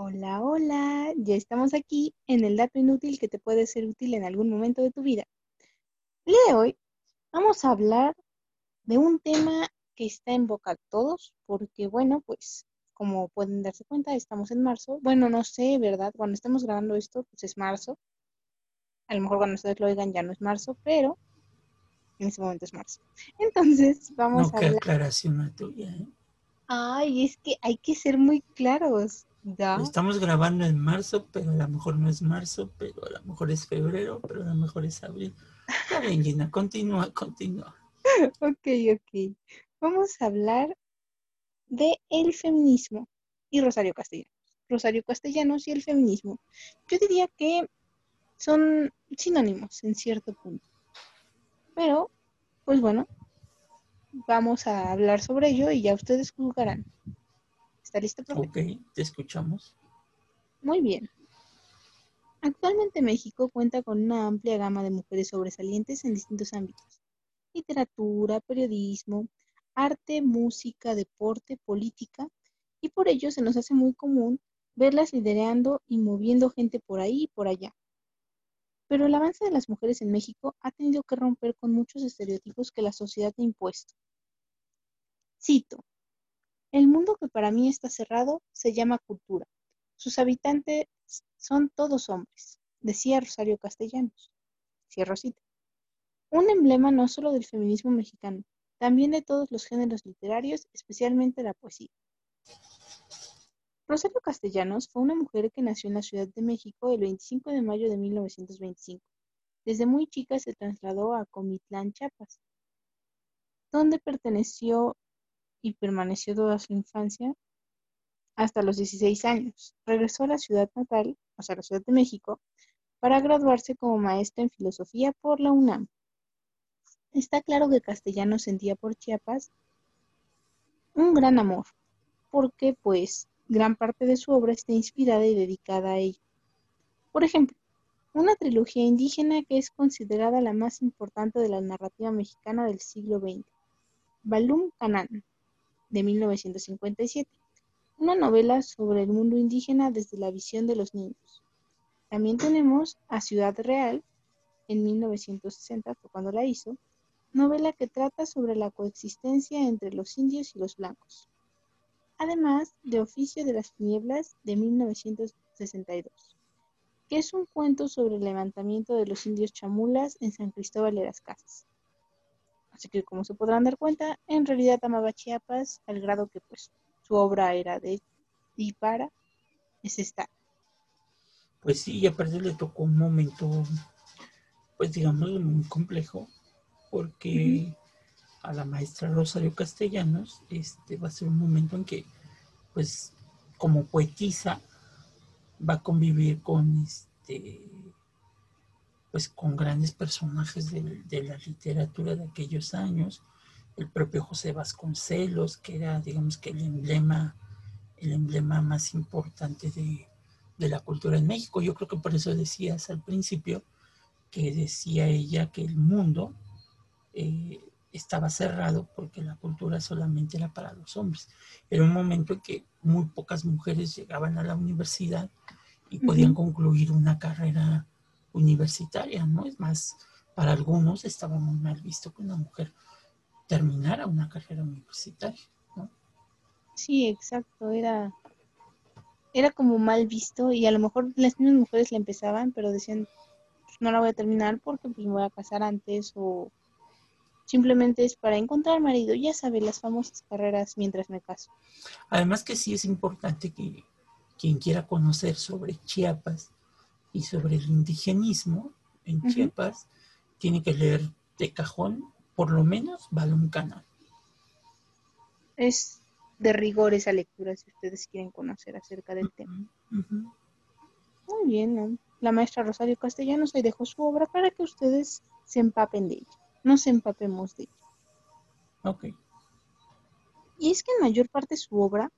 Hola, hola, ya estamos aquí en el dato inútil que te puede ser útil en algún momento de tu vida. El día de hoy vamos a hablar de un tema que está en boca de todos, porque bueno, pues como pueden darse cuenta, estamos en marzo. Bueno, no sé, ¿verdad? Cuando estamos grabando esto, pues es marzo. A lo mejor cuando ustedes lo oigan ya no es marzo, pero en ese momento es marzo. Entonces, vamos No, a qué hablar. aclaración la tuya. ¿eh? Ay, es que hay que ser muy claros, ¿ya? Lo estamos grabando en marzo, pero a lo mejor no es marzo, pero a lo mejor es febrero, pero a lo mejor es abril. Está bien, Gina, continúa, continúa. Ok, ok. Vamos a hablar de el feminismo y Rosario Castellanos. Rosario Castellanos y el feminismo. Yo diría que son sinónimos en cierto punto. Pero, pues bueno, vamos a hablar sobre ello y ya ustedes juzgarán. ¿Está listo, profe? Ok, te escuchamos. Muy bien. Actualmente México cuenta con una amplia gama de mujeres sobresalientes en distintos ámbitos. Literatura, periodismo, arte, música, deporte, política, y por ello se nos hace muy común verlas liderando y moviendo gente por ahí y por allá. Pero el avance de las mujeres en México ha tenido que romper con muchos estereotipos que la sociedad ha impuesto. Cito, el mundo que para mí está cerrado se llama cultura. Sus habitantes son todos hombres, decía Rosario Castellanos. Cierro cita. Un emblema no solo del feminismo mexicano, también de todos los géneros literarios, especialmente la poesía. Rosario Castellanos fue una mujer que nació en la Ciudad de México el 25 de mayo de 1925. Desde muy chica se trasladó a Comitlán, Chiapas, donde perteneció y permaneció toda su infancia hasta los 16 años. Regresó a la ciudad natal, o sea, la Ciudad de México, para graduarse como maestra en filosofía por la UNAM. Está claro que Castellanos sentía por Chiapas un gran amor, porque pues gran parte de su obra está inspirada y dedicada a ello. Por ejemplo, una trilogía indígena que es considerada la más importante de la narrativa mexicana del siglo XX, Balum Canán, de 1957, una novela sobre el mundo indígena desde la visión de los niños. También tenemos A Ciudad Real, en 1960, fue cuando la hizo, novela que trata sobre la coexistencia entre los indios y los blancos. Además de Oficio de las Tinieblas, de 1962, que es un cuento sobre el levantamiento de los indios chamulas en San Cristóbal de las Casas. Así que como se podrán dar cuenta, en realidad amaba Chiapas al grado que pues su obra era de y para ese estado. Pues sí, y aparte le tocó un momento, pues digamos, muy complejo, porque a la maestra Rosario Castellanos este va a ser un momento en que, pues, como poetisa, va a convivir con este pues con grandes personajes de, de, la literatura de aquellos años, el propio José Vasconcelos, que era, digamos que el emblema, el emblema más importante de, de, la cultura en México. Yo creo que por eso decías al principio que decía ella que el mundo eh, estaba cerrado porque la cultura solamente era para los hombres. Era un momento en que muy pocas mujeres llegaban a la universidad y podían uh -huh. concluir una carrera universitaria, ¿no? Es más, para algunos estaba muy mal visto que una mujer terminara una carrera universitaria, ¿no? Sí, exacto, era, era como mal visto y a lo mejor las mismas mujeres la empezaban, pero decían, no la voy a terminar porque pues, me voy a casar antes o simplemente es para encontrar marido, ya sabe, las famosas carreras mientras me caso. Además que sí es importante que quien quiera conocer sobre Chiapas, y sobre el indigenismo en uh -huh. Chiapas, tiene que leer de cajón, por lo menos, Balón Canal. Es de rigor esa lectura si ustedes quieren conocer acerca del uh -huh. tema. Uh -huh. Muy bien, ¿no? la maestra Rosario Castellanos ahí dejó su obra para que ustedes se empapen de ella, nos empapemos de ella. Ok. Y es que en mayor parte de su obra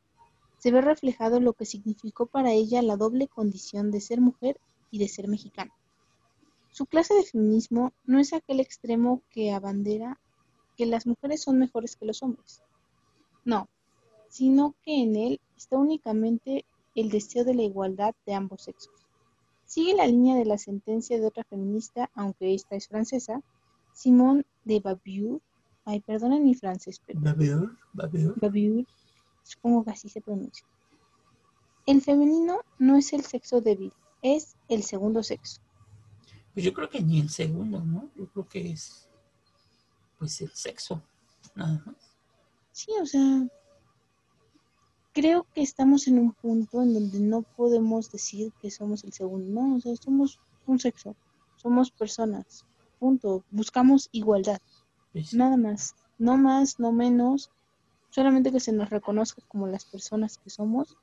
se ve reflejado lo que significó para ella la doble condición de ser mujer y de ser mexicana. Su clase de feminismo no es aquel extremo que abandera que las mujeres son mejores que los hombres. No, sino que en él está únicamente el deseo de la igualdad de ambos sexos. Sigue la línea de la sentencia de otra feminista, aunque esta es francesa, Simone de Beauvoir. Ay, perdonen mi francés, pero... Babeur. Beauvoir, supongo que así se pronuncia. El femenino no es el sexo débil, es el segundo sexo. Pues yo creo que ni el segundo, ¿no? Yo creo que es, pues, el sexo, nada más. Sí, o sea, creo que estamos en un punto en donde no podemos decir que somos el segundo, no, o sea, somos un sexo, somos personas, punto, buscamos igualdad, Pues, nada más, no más, no menos, solamente que se nos reconozca como las personas que somos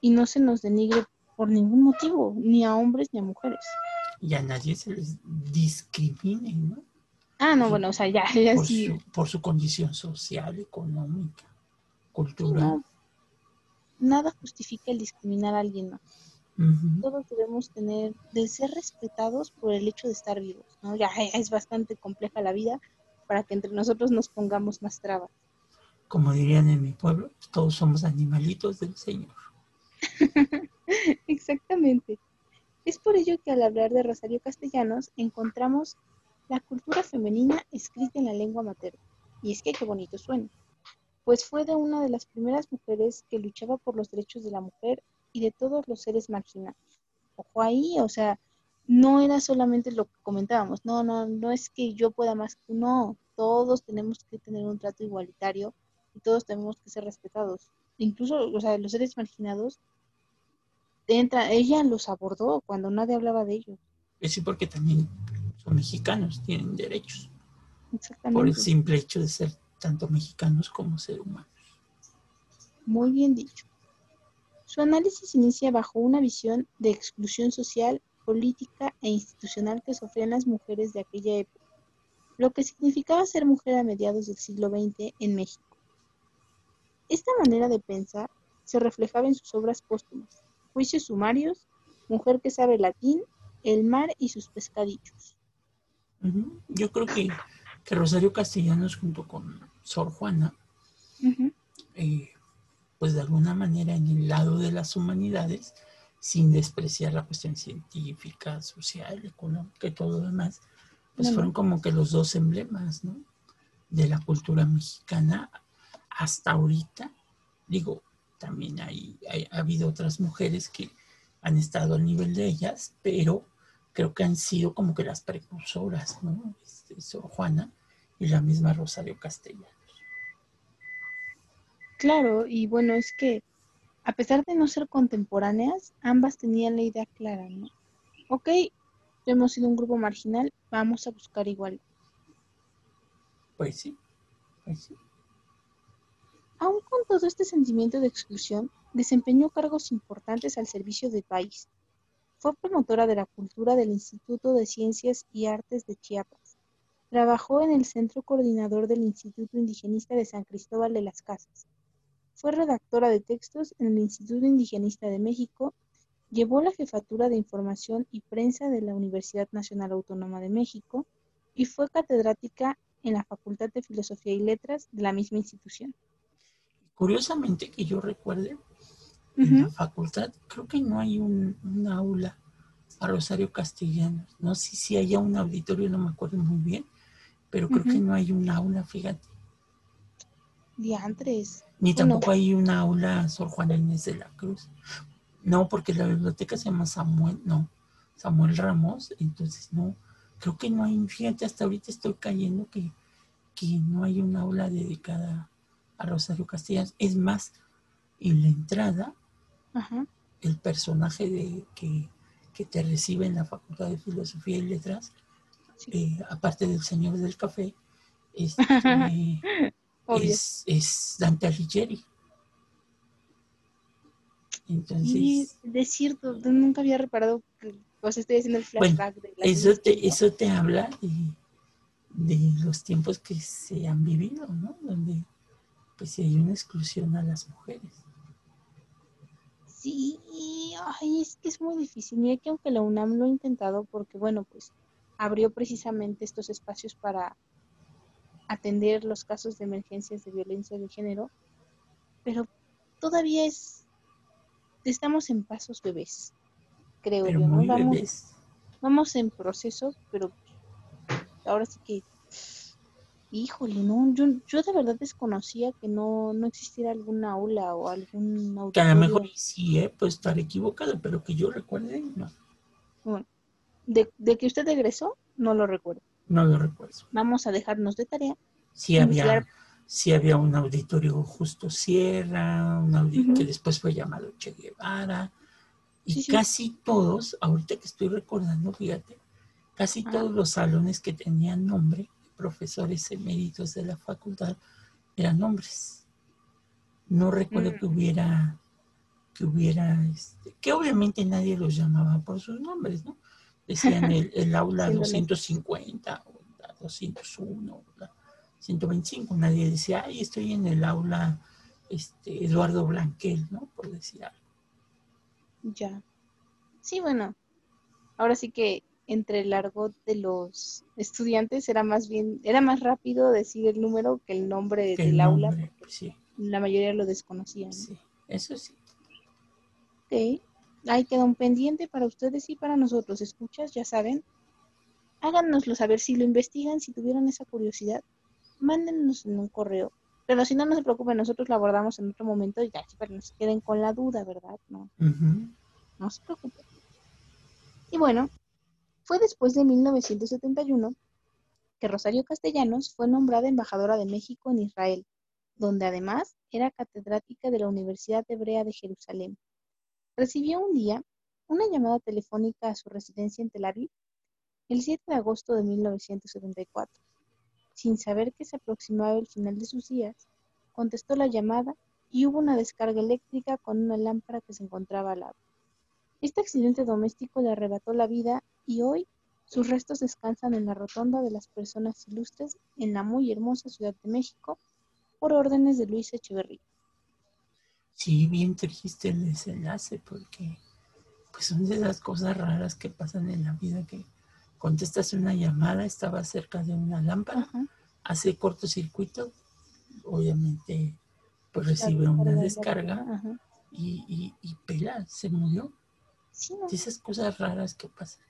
y no se nos denigre por ningún motivo, ni a hombres ni a mujeres. Y a nadie se les discrimine, ¿no? Ah, no, bueno, o sea, ya, ya Por, sí, su, por su condición social, económica, cultural. no, nada justifica el discriminar a alguien más. Todos debemos tener, de ser respetados por el hecho de estar vivos, ¿no? Ya es bastante compleja la vida para que entre nosotros nos pongamos más trabas. Como dirían en mi pueblo, todos somos animalitos del Señor. Exactamente. Es por ello que al hablar de Rosario Castellanos encontramos la cultura femenina escrita en la lengua materna. Y es que qué bonito suena. Pues fue de una de las primeras mujeres que luchaba por los derechos de la mujer y de todos los seres marginados. Ojo ahí, o sea, no era solamente lo que comentábamos, no, no, no es que yo pueda más que no, todos tenemos que tener un trato igualitario y todos tenemos que ser respetados. Incluso, o sea, los seres marginados, entra, ella los abordó cuando nadie hablaba de ellos. Es sí, porque también son mexicanos, tienen derechos. Por el Exactamente. simple hecho de ser tanto mexicanos como ser humanos. Muy bien dicho. Su análisis inicia bajo una visión de exclusión social, política e institucional que sufrían las mujeres de aquella época, lo que significaba ser mujer a mediados del siglo XX en México. Esta manera de pensar se reflejaba en sus obras póstumas, Juicios sumarios, Mujer que sabe latín, El mar y sus pescadillos. Yo creo que, que Rosario Castellanos junto con Sor Juana, eh, pues de alguna manera en el lado de las humanidades, sin despreciar la cuestión científica, social, económica y todo lo demás, pues No, no. fueron como que los dos emblemas, ¿no? De la cultura mexicana hasta ahorita. Digo, también hay, hay- ha habido otras mujeres que han estado al nivel de ellas, pero creo que han sido como que las precursoras, ¿no? Este, Juana y la misma Rosario Castellanos. Claro, y bueno, es que a pesar de no ser contemporáneas, ambas tenían la idea clara, ¿no? Ok, hemos sido un grupo marginal, vamos a buscar igual. Pues sí, pues sí. Aún con todo este sentimiento de exclusión, desempeñó cargos importantes al servicio del país. Fue promotora de la cultura del Instituto de Ciencias y Artes de Chiapas. Trabajó en el Centro Coordinador del Instituto Indigenista de San Cristóbal de las Casas. Fue redactora de textos en el Instituto Indigenista de México. Llevó la jefatura de Información y Prensa de la Universidad Nacional Autónoma de México y fue catedrática en la Facultad de Filosofía y Letras de la misma institución. Curiosamente que yo recuerde, en la facultad creo que no hay un, un aula a Rosario Castellanos. No sé si haya un auditorio, no me acuerdo muy bien, pero creo que no hay un aula, fíjate. Diantres. Ni Bueno. tampoco hay una aula Sor Juana Inés de la Cruz. No, porque la biblioteca se llama Samuel, no, Samuel Ramos, entonces no, creo que no hay, fíjate, hasta ahorita estoy cayendo que, que no hay un aula dedicada a Rosario Castellanos. Es más, en la entrada, Ajá. el personaje de, que, que te recibe en la Facultad de Filosofía y Letras, Sí. eh, aparte del señor del café, este, es, es Dante Alighieri. Entonces, Sí, es cierto, nunca había reparado que pues estoy haciendo el Bueno, flashback de la eso te, eso te habla de, de los tiempos que se han vivido, ¿no? Donde pues sí hay una exclusión a las mujeres. Sí, ay, es que es muy difícil. Mira que aunque la UNAM lo ha intentado, porque bueno, pues abrió precisamente estos espacios para atender los casos de emergencias de violencia de género, pero todavía es estamos en pasos bebés, creo Pero yo, ¿no? Vamos, bebés. vamos en proceso, pero ahora sí que, híjole, no, yo, yo de verdad desconocía que no, no existiera alguna aula o algún Que a lo auditorio. mejor sí, eh, puede estar equivocado, pero que yo recuerde, no, Bueno, de, de que usted egresó, no lo recuerdo. no lo recuerdo. Vamos a dejarnos de tarea. Sí había, sí había un auditorio Justo Sierra, un audi- Ujú. que después fue llamado Che Guevara, y Sí, sí. casi todos, ahorita que estoy recordando, fíjate, casi todos los salones que tenían nombre profesores eméritos de la facultad eran hombres. No recuerdo Mm. que hubiera, que hubiera, este, que obviamente nadie los llamaba por sus nombres, ¿no? Decían el, el aula Siendo 250 o la 201, o la 125, nadie decía, ay, estoy en el aula este, Eduardo Blanquel, ¿no? Por decir algo. Ya. Sí, bueno. Ahora sí que entre el argot de los estudiantes era más bien, era más rápido decir el número que el nombre el del aula. nombre, sí, La mayoría lo desconocían. sí, eso sí. Ok. Ahí queda un pendiente para ustedes y para nosotros. Escuchas, ya saben. Háganoslo saber si lo investigan, si tuvieron esa curiosidad. Mándennos en un correo. Pero si no, no se preocupen, nosotros lo abordamos en otro momento y ya, para que no se queden con la duda, ¿verdad? No, no se preocupen. Y bueno, fue después de 1971 que Rosario Castellanos fue nombrada embajadora de México en Israel, donde además era catedrática de la Universidad Hebrea de Jerusalén. Recibió un día una llamada telefónica a su residencia en Tel Aviv el 7 de agosto de 1974. Sin saber que se aproximaba el final de sus días, contestó la llamada y hubo una descarga eléctrica con una lámpara que se encontraba al lado. Este accidente doméstico le arrebató la vida y hoy sus restos descansan en la rotonda de las personas ilustres en la muy hermosa Ciudad de México por órdenes de Luis Echeverría. Sí, bien triste el desenlace porque pues son de esas cosas raras que pasan en la vida que contestas una llamada, estaba cerca de una lámpara, Ajá. hace cortocircuito, obviamente pues recibe una descarga y, y, y pela, se murió. Sí, no. De esas cosas raras que pasan.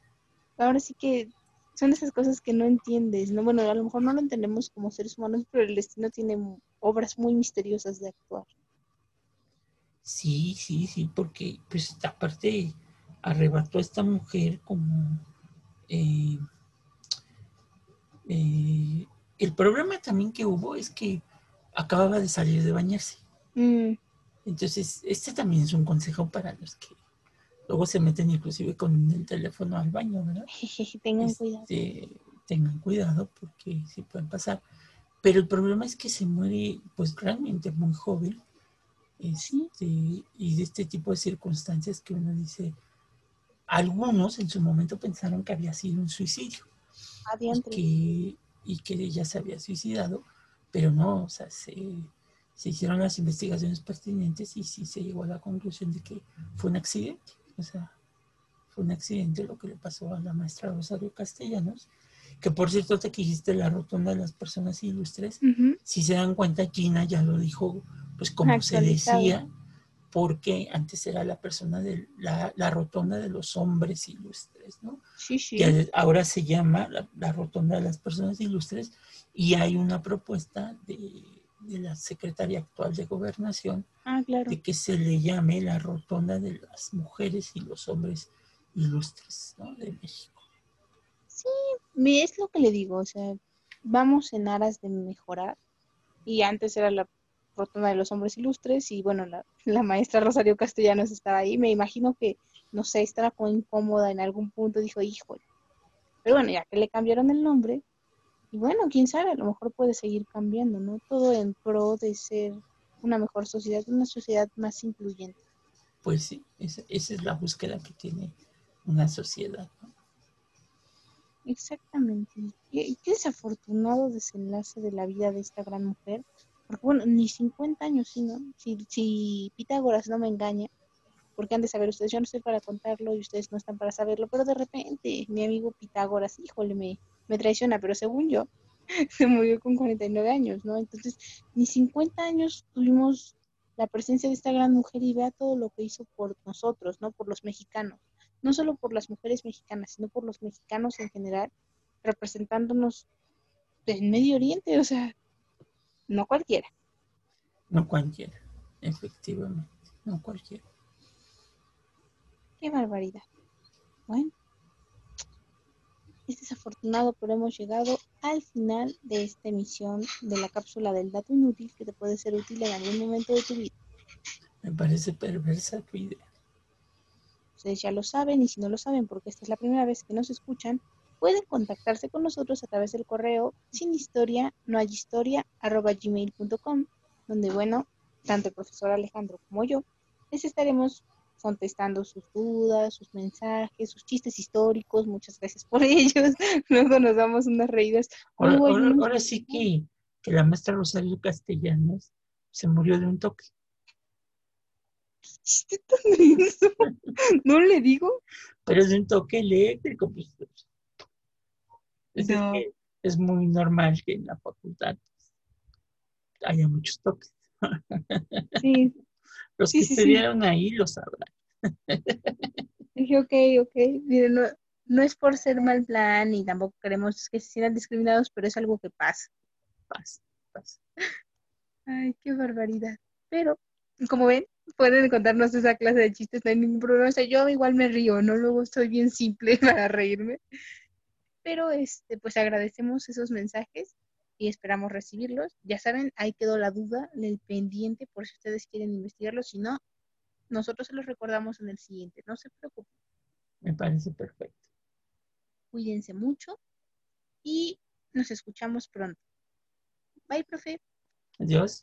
Ahora sí que son esas cosas que no entiendes, ¿no? Bueno, a lo mejor no lo entendemos como seres humanos, pero el destino tiene obras muy misteriosas de actuar. Sí, sí, sí, porque pues aparte arrebató a esta mujer como eh, eh, el problema también que hubo es que acababa de salir de bañarse. Mm, Entonces, este también es un consejo para los que luego se meten inclusive con el teléfono al baño, ¿verdad? tengan cuidado. Este, tengan cuidado porque sí pueden pasar. Pero el problema es que se muere pues realmente muy joven. Este, y de este tipo de circunstancias que uno dice, algunos en su momento pensaron que había sido un suicidio y que, y que ella se había suicidado, pero no, o sea, se, se hicieron las investigaciones pertinentes y sí se llegó a la conclusión de que fue un accidente, o sea, fue un accidente lo que le pasó a la maestra Rosario Castellanos, que por cierto te que dijiste la rotonda de las personas ilustres, si se dan cuenta, Gina ya lo dijo, pues como se decía, porque antes era la persona de la, la rotonda de los hombres ilustres, ¿no? Sí, sí. que ahora se llama la, la Rotonda de las Personas Ilustres y hay una propuesta de, de la secretaria actual de Gobernación Ah, claro. de que se le llame la Rotonda de las Mujeres y los Hombres Ilustres ¿no? de México. Mi- Es lo que le digo, o sea, vamos en aras de mejorar. Y antes era la rotonda de los hombres ilustres y bueno, la, la maestra Rosario Castellanos estaba ahí. Me imagino que, no sé, estaba como incómoda en algún punto, dijo, híjole. Pero bueno, ya que le cambiaron el nombre, y bueno, quién sabe, a lo mejor puede seguir cambiando, ¿no? Todo en pro de ser una mejor sociedad, una sociedad más incluyente. Pues sí, esa, esa es la búsqueda que tiene una sociedad. ¿no? Exactamente. Qué, qué desafortunado desenlace de la vida de esta gran mujer. Porque bueno, ni 50 años, sí, ¿no? Si, si Pitágoras no me engaña, porque han de saber ustedes, yo no estoy para contarlo y ustedes no están para saberlo, pero de repente mi amigo Pitágoras, híjole, me, me traiciona, pero según yo, se murió con 49 años, ¿no? Entonces, ni 50 años tuvimos la presencia de esta gran mujer y vea todo lo que hizo por nosotros, ¿no? Por los mexicanos. No solo por las mujeres mexicanas, sino por los mexicanos en general, representándonos en Medio Oriente, o sea, no cualquiera. No cualquiera, efectivamente, no cualquiera. Qué barbaridad. Bueno, es desafortunado, pero hemos llegado al final de esta emisión de la cápsula del dato inútil que te puede ser útil en algún momento de tu vida. Me parece perversa tu idea. Ustedes ya lo saben y si no lo saben porque esta es la primera vez que nos escuchan, pueden contactarse con nosotros a través del correo sin historia, no hay historia, arroba gmail.com, donde bueno, tanto el profesor Alejandro como yo les estaremos contestando sus dudas, sus mensajes, sus chistes históricos. Muchas gracias por ellos. Luego nos damos unas reídas. Ahora, sí que, que, la maestra Rosario Castellanos se murió de un toque. ¿Chiste tan ¿No le digo? Pero es de un toque eléctrico. Pues, es, es muy normal que en la facultad haya muchos toques. Sí, los que estuvieron ahí lo sabrán. Dije, ok, ok. Miren, no, es por ser mal plan y tampoco queremos que se sientan discriminados, pero es algo que pasa. Pasa, pasa. Ay, qué barbaridad. Pero, como ven, pueden contarnos esa clase de chistes, no hay ningún problema. O sea, yo igual me río, ¿no? Luego estoy bien simple para reírme. Pero, este, pues agradecemos esos mensajes y esperamos recibirlos. Ya saben, ahí quedó la duda, el pendiente, por si ustedes quieren investigarlo. Si no, nosotros se los recordamos en el siguiente. No se preocupen. Me parece perfecto. Cuídense mucho y nos escuchamos pronto. Bye, profe. Adiós.